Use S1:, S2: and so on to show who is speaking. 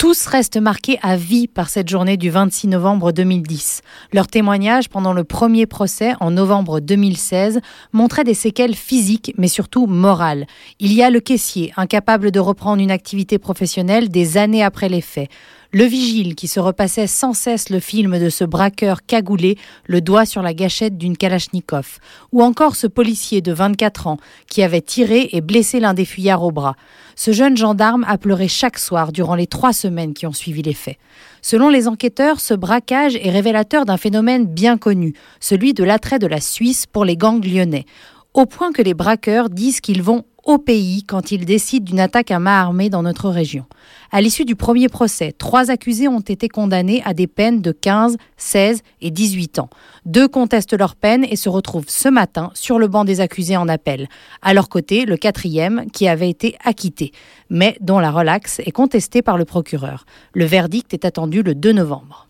S1: Tous restent marqués à vie par cette journée du 26 novembre 2010. Leur témoignage pendant le premier procès en novembre 2016 montrait des séquelles physiques mais surtout morales. Il y a le caissier, incapable de reprendre une activité professionnelle des années après les faits. Le vigile qui se repassait sans cesse le film de ce braqueur cagoulé, le doigt sur la gâchette d'une Kalachnikov. Ou encore ce policier de 24 ans qui avait tiré et blessé l'un des fuyards au bras. Ce jeune gendarme a pleuré chaque soir durant les trois semaines qui ont suivi les faits. Selon les enquêteurs, ce braquage est révélateur d'un phénomène bien connu, celui de l'attrait de la Suisse pour les gangs lyonnais au point que les braqueurs disent qu'ils vont au pays quand ils décident d'une attaque à main armée dans notre région. À l'issue du premier procès, trois accusés ont été condamnés à des peines de 15, 16 et 18 ans. Deux contestent leur peine et se retrouvent ce matin sur le banc des accusés en appel. À leur côté, le quatrième, qui avait été acquitté, mais dont la relaxe est contestée par le procureur. Le verdict est attendu le 2 novembre.